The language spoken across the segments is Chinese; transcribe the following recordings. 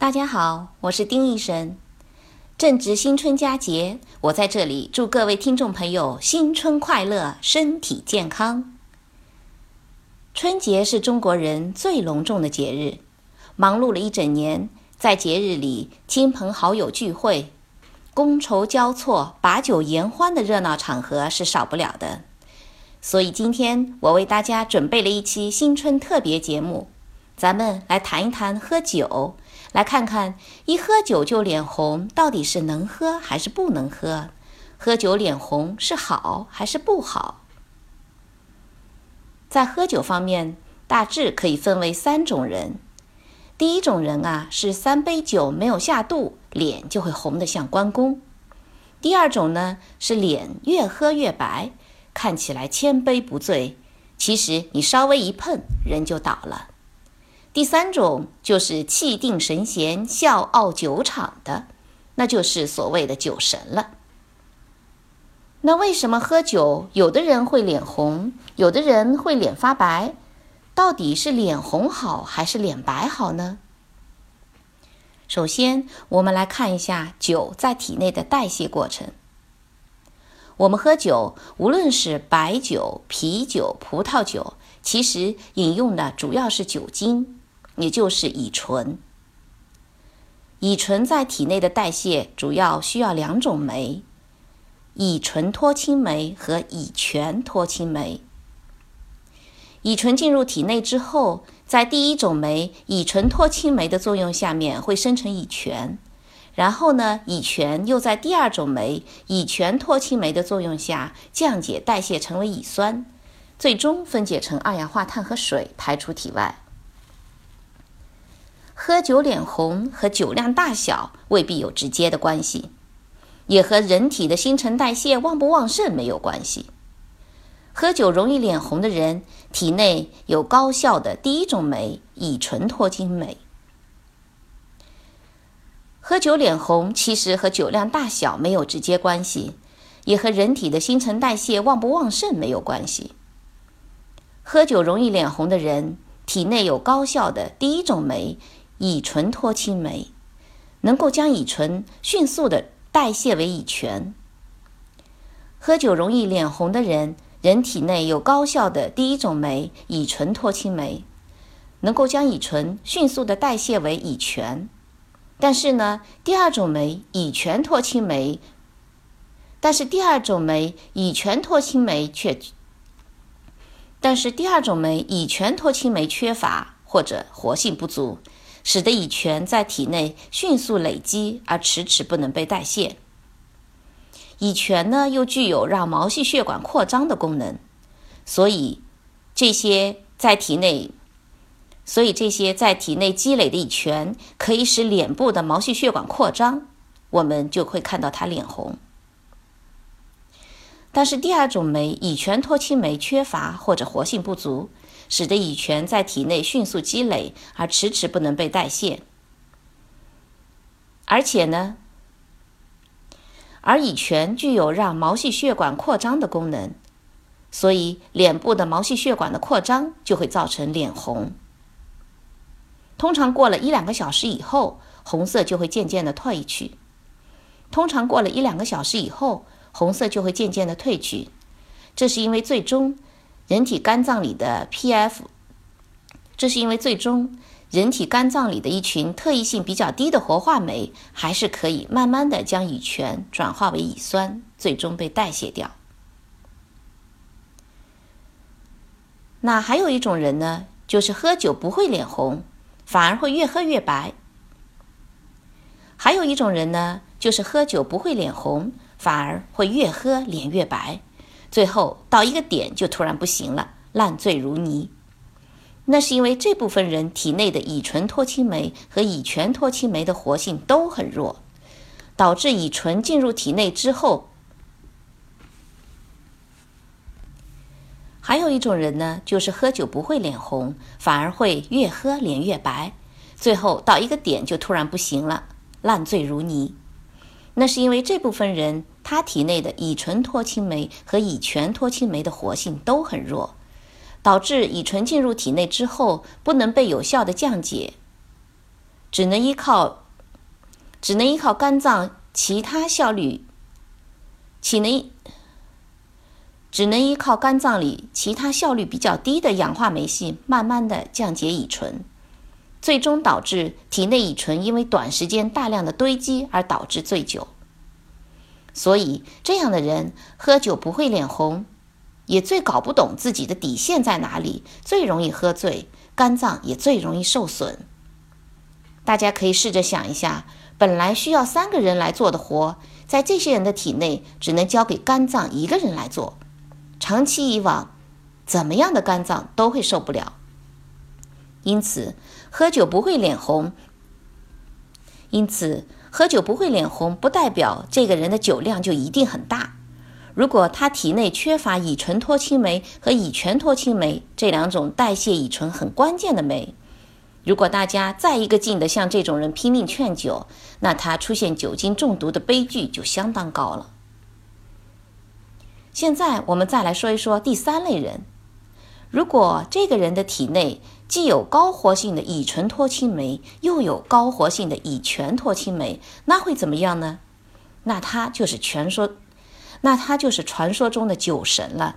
大家好，我是丁医生。正值新春佳节，我在这里祝各位听众朋友新春快乐，身体健康。春节是中国人最隆重的节日，忙碌了一整年，在节日里亲朋好友聚会、觥筹交错、把酒言欢的热闹场合是少不了的。所以今天我为大家准备了一期新春特别节目，咱们来谈一谈喝酒。来看看，一喝酒就脸红，到底是能喝还是不能喝？喝酒脸红是好还是不好？在喝酒方面，大致可以分为三种人。第一种人啊，是三杯酒没有下肚，脸就会红得像关公。第二种呢，是脸越喝越白，看起来千杯不醉，其实你稍微一碰，人就倒了。第三种就是气定神闲、笑傲酒场的，那就是所谓的酒神了。那为什么喝酒，有的人会脸红，有的人会脸发白？到底是脸红好还是脸白好呢？首先，我们来看一下酒在体内的代谢过程。我们喝酒，无论是白酒、啤酒、葡萄酒，其实饮用的主要是酒精。也就是乙醇。乙醇在体内的代谢主要需要两种酶：乙醇脱氢酶和乙醛脱氢酶。乙醇进入体内之后，在第一种酶乙醇脱氢酶的作用下面会生成乙醛，然后呢，乙醛又在第二种酶乙醛脱氢酶的作用下降解代谢成为乙酸，最终分解成二氧化碳和水排出体外。喝酒脸红和酒量大小未必有直接的关系，也和人体的新陈代谢旺不旺盛没有关系。喝酒容易脸红的人，体内有高效的第一种酶乙醇脱氢酶。喝酒脸红其实和酒量大小没有直接关系，也和人体的新陈代谢旺不旺盛没有关系。喝酒容易脸红的人，体内有高效的第一种酶。乙醇脱氢酶能够将乙醇迅速的代谢为乙醛。喝酒容易脸红的人，人体内有高效的第一种酶乙醇脱氢酶，能够将乙醇迅速的代谢为乙醛。但是呢，第二种酶乙醛脱氢酶，但是第二种酶乙醛脱氢酶却，但是第二种酶乙醛脱氢酶缺乏或者活性不足。使得乙醛在体内迅速累积，而迟迟不能被代谢。乙醛呢，又具有让毛细血管扩张的功能，所以这些在体内，所以这些在体内积累的乙醛可以使脸部的毛细血管扩张，我们就会看到它脸红。但是第二种酶乙醛脱氢酶缺乏或者活性不足。使得乙醛在体内迅速积累，而迟迟不能被代谢。而且呢，而乙醛具有让毛细血管扩张的功能，所以脸部的毛细血管的扩张就会造成脸红。通常过了一两个小时以后，红色就会渐渐的褪去。通常过了一两个小时以后，红色就会渐渐的褪去。这是因为最终。人体肝脏里的 P-F，这是因为最终人体肝脏里的一群特异性比较低的活化酶，还是可以慢慢的将乙醛转化为乙酸，最终被代谢掉。那还有一种人呢，就是喝酒不会脸红，反而会越喝越白。还有一种人呢，就是喝酒不会脸红，反而会越喝脸越白。最后到一个点就突然不行了，烂醉如泥。那是因为这部分人体内的乙醇脱氢酶和乙醛脱氢酶的活性都很弱，导致乙醇进入体内之后。还有一种人呢，就是喝酒不会脸红，反而会越喝脸越白，最后到一个点就突然不行了，烂醉如泥。那是因为这部分人。他体内的乙醇脱氢酶和乙醛脱氢酶的活性都很弱，导致乙醇进入体内之后不能被有效的降解，只能依靠只能依靠肝脏其他效率，岂能只能依靠肝脏里其他效率比较低的氧化酶系，慢慢的降解乙醇，最终导致体内乙醇因为短时间大量的堆积而导致醉酒。所以这样的人喝酒不会脸红，也最搞不懂自己的底线在哪里，最容易喝醉，肝脏也最容易受损。大家可以试着想一下，本来需要三个人来做的活，在这些人的体内只能交给肝脏一个人来做。长期以往，怎么样的肝脏都会受不了。因此，喝酒不会脸红。因此，喝酒不会脸红，不代表这个人的酒量就一定很大。如果他体内缺乏乙醇脱氢酶和乙醛脱氢酶这两种代谢乙醇很关键的酶。如果大家再一个劲的向这种人拼命劝酒，那他出现酒精中毒的悲剧就相当高了。现在我们再来说一说第三类人。如果这个人的体内既有高活性的乙醇脱氢酶，又有高活性的乙醛脱氢酶，那会怎么样呢？那他就是传说，那他就是传说中的酒神了，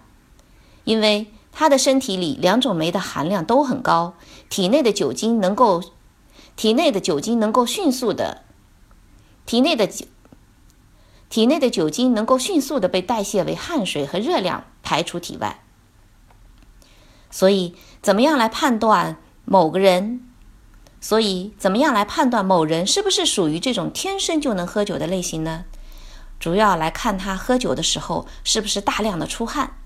因为。他的身体里两种酶的含量都很高，体内的酒精能够，体内的酒精能够迅速的，体内的酒，体内的酒精能够迅速的被代谢为汗水和热量排出体外。所以，怎么样来判断某个人？所以，怎么样来判断某人是不是属于这种天生就能喝酒的类型呢？主要来看他喝酒的时候是不是大量的出汗。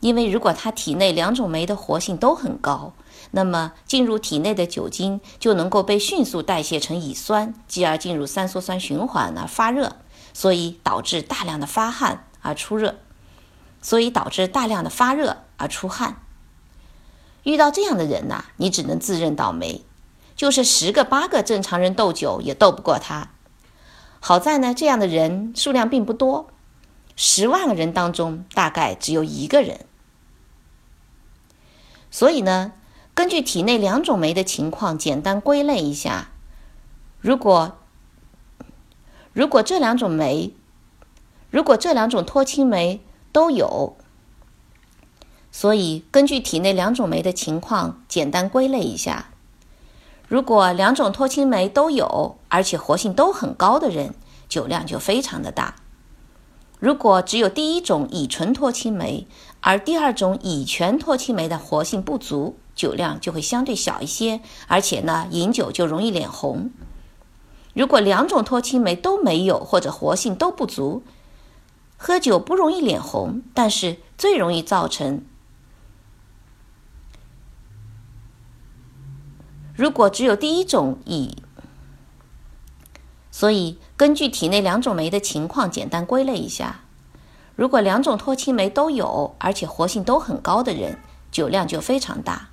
因为如果他体内两种酶的活性都很高，那么进入体内的酒精就能够被迅速代谢成乙酸，继而进入三羧酸循环而发热，所以导致大量的发汗而出热，所以导致大量的发热而出汗。遇到这样的人呐，你只能自认倒霉，就是十个八个正常人斗酒也斗不过他。好在呢，这样的人数量并不多。十万个人当中，大概只有一个人。所以呢，根据体内两种酶的情况，简单归类一下：如果如果这两种酶，如果这两种脱氢酶都有，所以根据体内两种酶的情况，简单归类一下：如果两种脱氢酶都有，而且活性都很高的人，酒量就非常的大。如果只有第一种乙醇脱氢酶，而第二种乙醛脱氢酶的活性不足，酒量就会相对小一些，而且呢，饮酒就容易脸红。如果两种脱氢酶都没有或者活性都不足，喝酒不容易脸红，但是最容易造成。如果只有第一种乙。所以，根据体内两种酶的情况，简单归类一下：如果两种脱氢酶都有，而且活性都很高的人，酒量就非常大；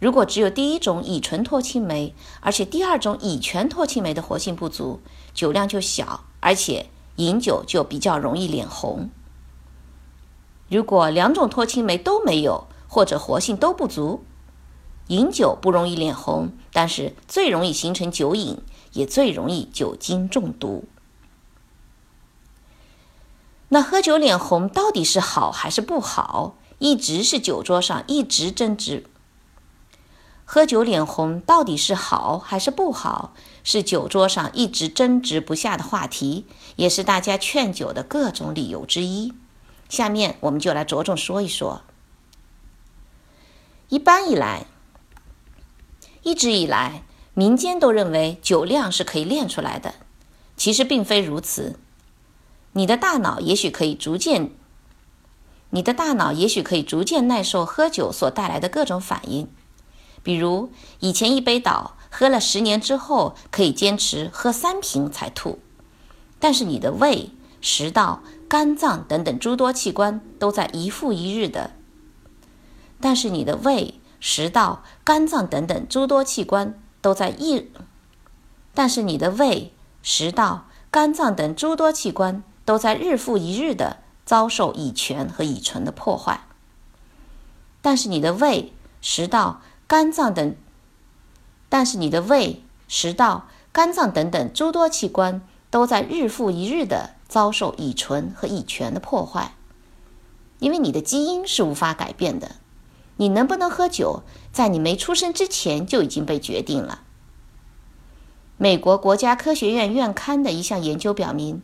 如果只有第一种乙醇脱氢酶，而且第二种乙醛脱氢酶的活性不足，酒量就小，而且饮酒就比较容易脸红；如果两种脱氢酶都没有，或者活性都不足，饮酒不容易脸红，但是最容易形成酒瘾。也最容易酒精中毒。那喝酒脸红到底是好还是不好？一直是酒桌上一直争执。喝酒脸红到底是好还是不好？是酒桌上一直争执不下的话题，也是大家劝酒的各种理由之一。下面我们就来着重说一说。一般以来，一直以来。民间都认为酒量是可以练出来的，其实并非如此。你的大脑也许可以逐渐，你的大脑也许可以逐渐耐受喝酒所带来的各种反应，比如以前一杯倒，喝了十年之后可以坚持喝三瓶才吐。但是你的胃、食道、肝脏等等诸多器官都在一复一日的，但是你的胃、食道、肝脏等等诸多器官。都在一，但是你的胃、食道、肝脏等诸多器官都在日复一日的遭受乙醛和乙醇的破坏。但是你的胃、食道、肝脏等，但是你的胃、食道、肝脏等等诸多器官都在日复一日的遭受乙醇和乙醛的破坏。因为你的基因是无法改变的，你能不能喝酒，在你没出生之前就已经被决定了。美国国家科学院院刊的一项研究表明，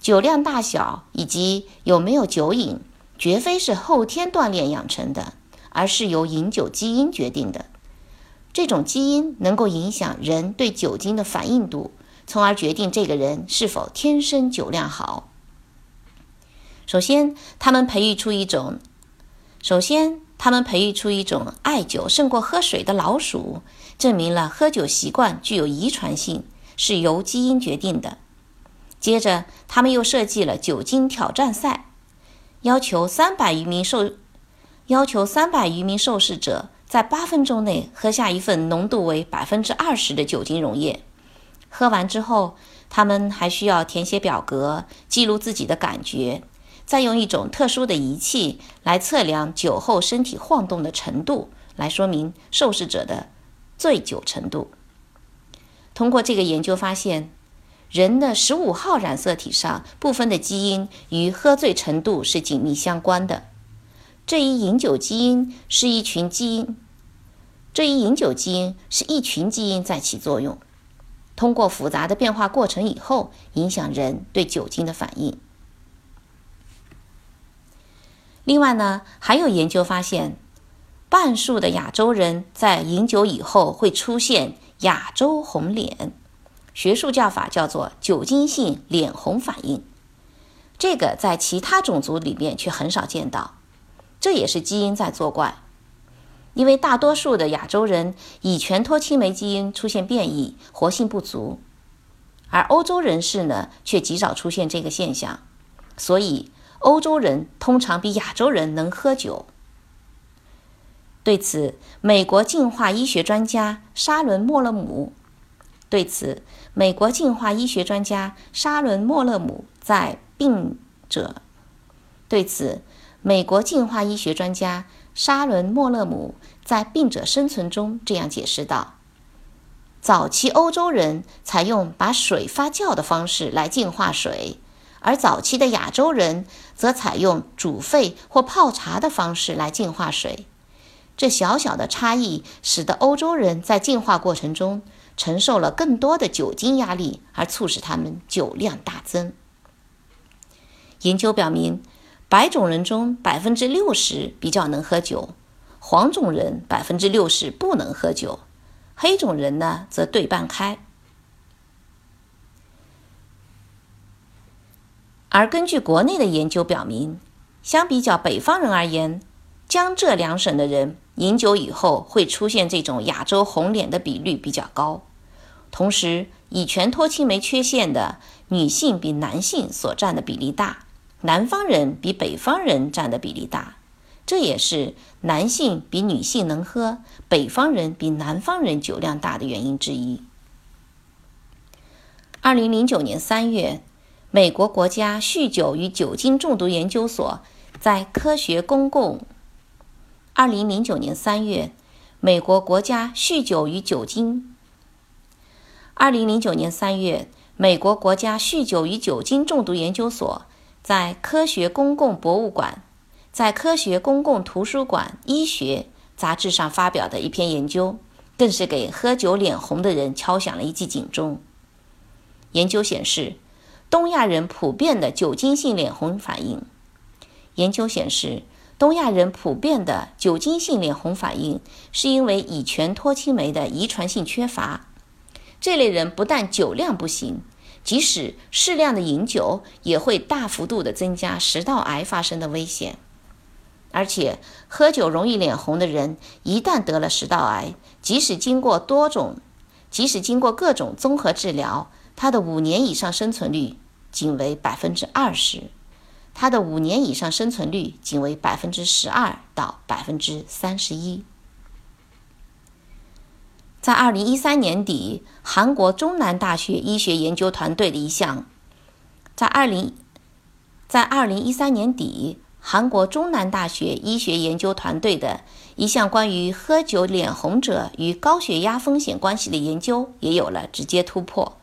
酒量大小以及有没有酒瘾，绝非是后天锻炼养成的，而是由饮酒基因决定的。这种基因能够影响人对酒精的反应度，从而决定这个人是否天生酒量好。首先，他们培育出一种，首先他们培育出一种爱酒胜过喝水的老鼠，证明了喝酒习惯具有遗传性，是由基因决定的。接着，他们又设计了酒精挑战赛，要求三百余名受，要求三百余名受试者在八分钟内喝下一份浓度为百分之二十的酒精溶液。喝完之后，他们还需要填写表格，记录自己的感觉。再用一种特殊的仪器来测量酒后身体晃动的程度，来说明受试者的醉酒程度。通过这个研究发现，人的十五号染色体上部分的基因与喝醉程度是紧密相关的。这一饮酒基因是一群基因，这一饮酒基因是一群基因在起作用，通过复杂的变化过程以后，影响人对酒精的反应。另外呢，还有研究发现，半数的亚洲人在饮酒以后会出现亚洲红脸，学术叫法叫做酒精性脸红反应。这个在其他种族里面却很少见到，这也是基因在作怪。因为大多数的亚洲人乙醛脱氢酶基因出现变异，活性不足，而欧洲人士呢却极少出现这个现象，所以。欧洲人通常比亚洲人能喝酒。对此，美国进化医学专家沙伦·莫勒姆对此，美国进化医学专家沙伦·莫勒姆在《病者》对此，美国进化医学专家沙伦·莫勒姆在《病者生存》中这样解释道：“早期欧洲人采用把水发酵的方式来净化水。”而早期的亚洲人则采用煮沸或泡茶的方式来净化水。这小小的差异使得欧洲人在进化过程中承受了更多的酒精压力，而促使他们酒量大增。研究表明，白种人中百分之六十比较能喝酒，黄种人百分之六十不能喝酒，黑种人呢则对半开。而根据国内的研究表明，相比较北方人而言，江浙两省的人饮酒以后会出现这种亚洲红脸的比率比较高。同时，乙醛脱氢酶缺陷的女性比男性所占的比例大，南方人比北方人占的比例大，这也是男性比女性能喝，北方人比南方人酒量大的原因之一。二零零九年三月。美国国家酗酒与酒精中毒研究所在《科学公共》二零零九年三月，美国国家酗酒与酒精二零零九年三月，美国国家酗酒与酒精中毒研究所在《科学公共博物馆》在《科学公共图书馆医学》杂志上发表的一篇研究，更是给喝酒脸红的人敲响了一记警钟。研究显示。东亚人普遍的酒精性脸红反应，研究显示，东亚人普遍的酒精性脸红反应是因为乙醛脱氢酶的遗传性缺乏。这类人不但酒量不行，即使适量的饮酒，也会大幅度的增加食道癌发生的危险。而且，喝酒容易脸红的人，一旦得了食道癌，即使经过多种，即使经过各种综合治疗。他的五年以上生存率仅为百分之二十，他的五年以上生存率仅为百分之十二到百分之三十一。在二零一三年底，韩国中南大学医学研究团队的一项，在二零在二零一三年底，韩国中南大学医学研究团队的一项关于喝酒脸红者与高血压风险关系的研究也有了直接突破。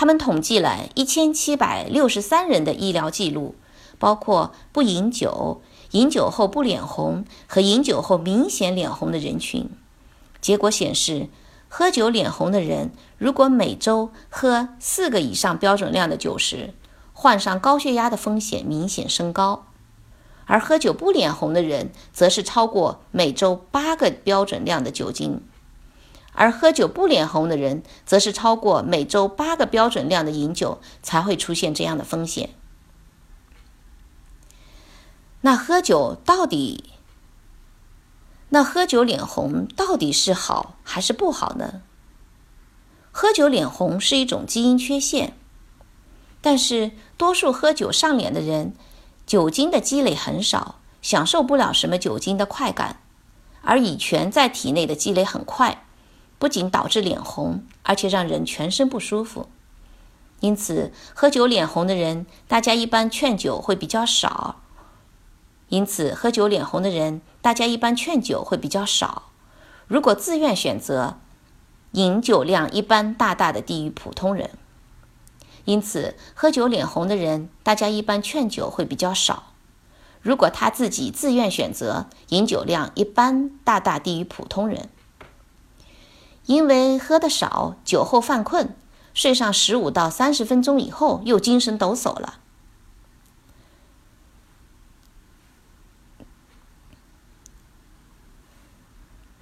他们统计了1763人的医疗记录，包括不饮酒、饮酒后不脸红和饮酒后明显脸红的人群。结果显示，喝酒脸红的人如果每周喝四个以上标准量的酒时，患上高血压的风险明显升高。而喝酒不脸红的人，则是超过每周八个标准量的酒精；而喝酒不脸红的人，则是超过每周八个标准量的饮酒才会出现这样的风险。那喝酒到底，那喝酒脸红到底是好还是不好呢？喝酒脸红是一种基因缺陷，但是多数喝酒上脸的人。酒精的积累很少，享受不了什么酒精的快感，而乙醛在体内的积累很快，不仅导致脸红，而且让人全身不舒服。因此，喝酒脸红的人，大家一般劝酒会比较少。因此，喝酒脸红的人，大家一般劝酒会比较少。如果自愿选择，饮酒量一般大大的低于普通人。因此，喝酒脸红的人，大家一般劝酒会比较少。如果他自己自愿选择，饮酒量一般大大低于普通人。因为喝的少，酒后犯困，睡上十五到三十分钟以后又精神抖擞了。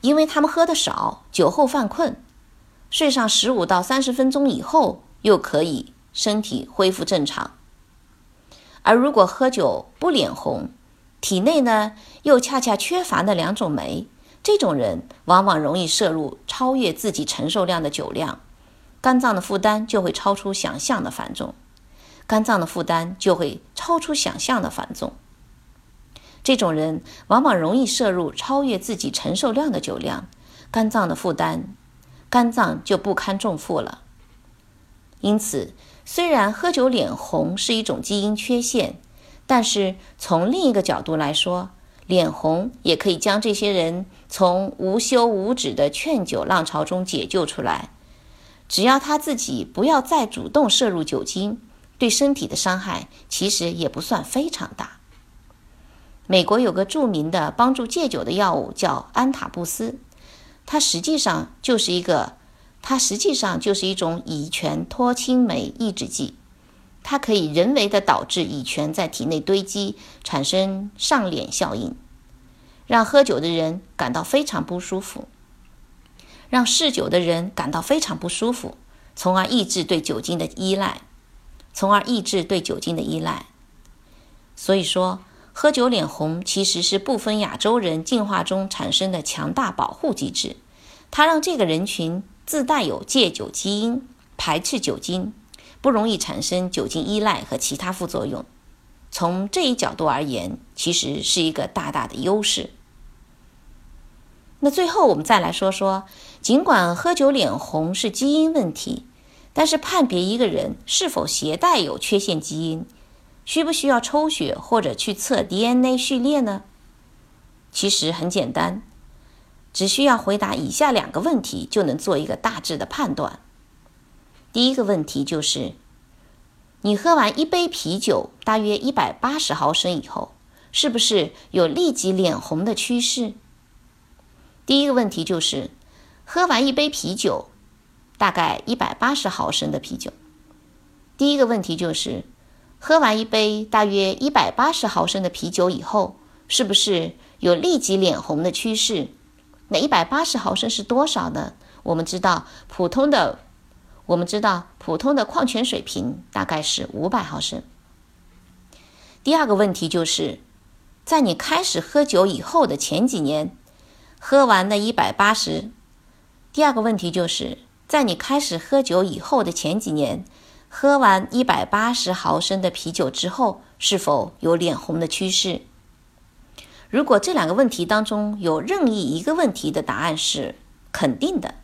因为他们喝的少，酒后犯困，睡上十五到三十分钟以后又可以。身体恢复正常，而如果喝酒不脸红，体内呢又恰恰缺乏那两种酶，这种人往往容易摄入超越自己承受量的酒量，肝脏的负担就会超出想象的繁重，肝脏的负担就会超出想象的繁重。这种人往往容易摄入超越自己承受量的酒量，肝脏的负担，肝脏就不堪重负了。因此。虽然喝酒脸红是一种基因缺陷，但是从另一个角度来说，脸红也可以将这些人从无休无止的劝酒浪潮中解救出来。只要他自己不要再主动摄入酒精，对身体的伤害其实也不算非常大。美国有个著名的帮助戒酒的药物叫安塔布斯，它实际上就是一个。它实际上就是一种乙醛脱氢酶抑制剂，它可以人为的导致乙醛在体内堆积，产生上脸效应，让喝酒的人感到非常不舒服，让嗜酒的人感到非常不舒服，从而抑制对酒精的依赖，从而抑制对酒精的依赖。所以说，喝酒脸红其实是部分亚洲人进化中产生的强大保护机制，它让这个人群。自带有戒酒基因，排斥酒精，不容易产生酒精依赖和其他副作用。从这一角度而言，其实是一个大大的优势。那最后我们再来说说，尽管喝酒脸红是基因问题，但是判别一个人是否携带有缺陷基因，需不需要抽血或者去测 DNA 序列呢？其实很简单。只需要回答以下两个问题，就能做一个大致的判断。第一个问题就是：你喝完一杯啤酒，大约一百八十毫升以后，是不是有立即脸红的趋势？第一个问题就是：喝完一杯啤酒，大概一百八十毫升的啤酒。第一个问题就是：喝完一杯大约一百八十毫升的啤酒以后，是不是有立即脸红的趋势？那一百八十毫升是多少呢？我们知道普通的，我们知道普通的矿泉水瓶大概是五百毫升。第二个问题就是，在你开始喝酒以后的前几年，喝完那一百八十。第二个问题就是在你开始喝酒以后的前几年，喝完一百八十毫升的啤酒之后，是否有脸红的趋势？如果这两个问题当中有任意一个问题的答案是肯定的，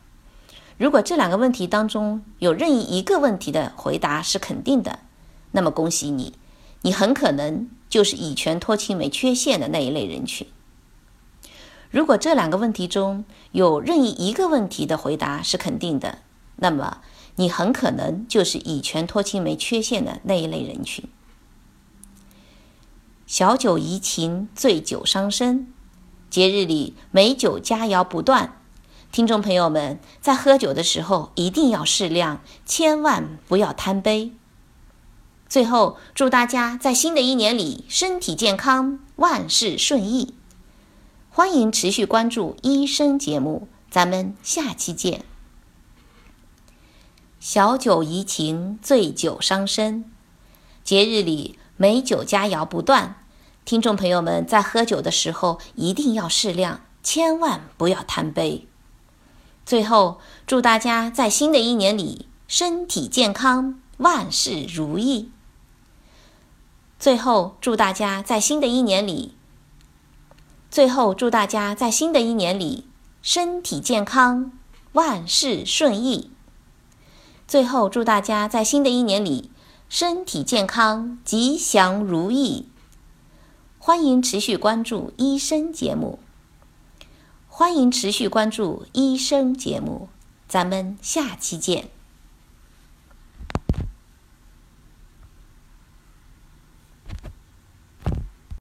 如果这两个问题当中有任意一个问题的回答是肯定的，那么恭喜你，你很可能就是乙醛脱氢酶缺陷的那一类人群。如果这两个问题中有任意一个问题的回答是肯定的，那么你很可能就是乙醛脱氢酶缺陷的那一类人群。小酒怡情，醉酒伤身。节日里美酒佳肴不断，听众朋友们在喝酒的时候一定要适量，千万不要贪杯。最后，祝大家在新的一年里身体健康，万事顺意。欢迎持续关注医生节目，咱们下期见。小酒怡情，醉酒伤身。节日里美酒佳肴不断，听众朋友们在喝酒的时候一定要适量，千万不要贪杯。最后，祝大家在新的一年里身体健康，万事如意。最后，祝大家在新的一年里。最后，祝大家在新的一年里身体健康，万事顺意。最后，祝大家在新的一年里身体健康，吉祥如意。欢迎持续关注医生节目。欢迎持续关注医生节目，咱们下期见。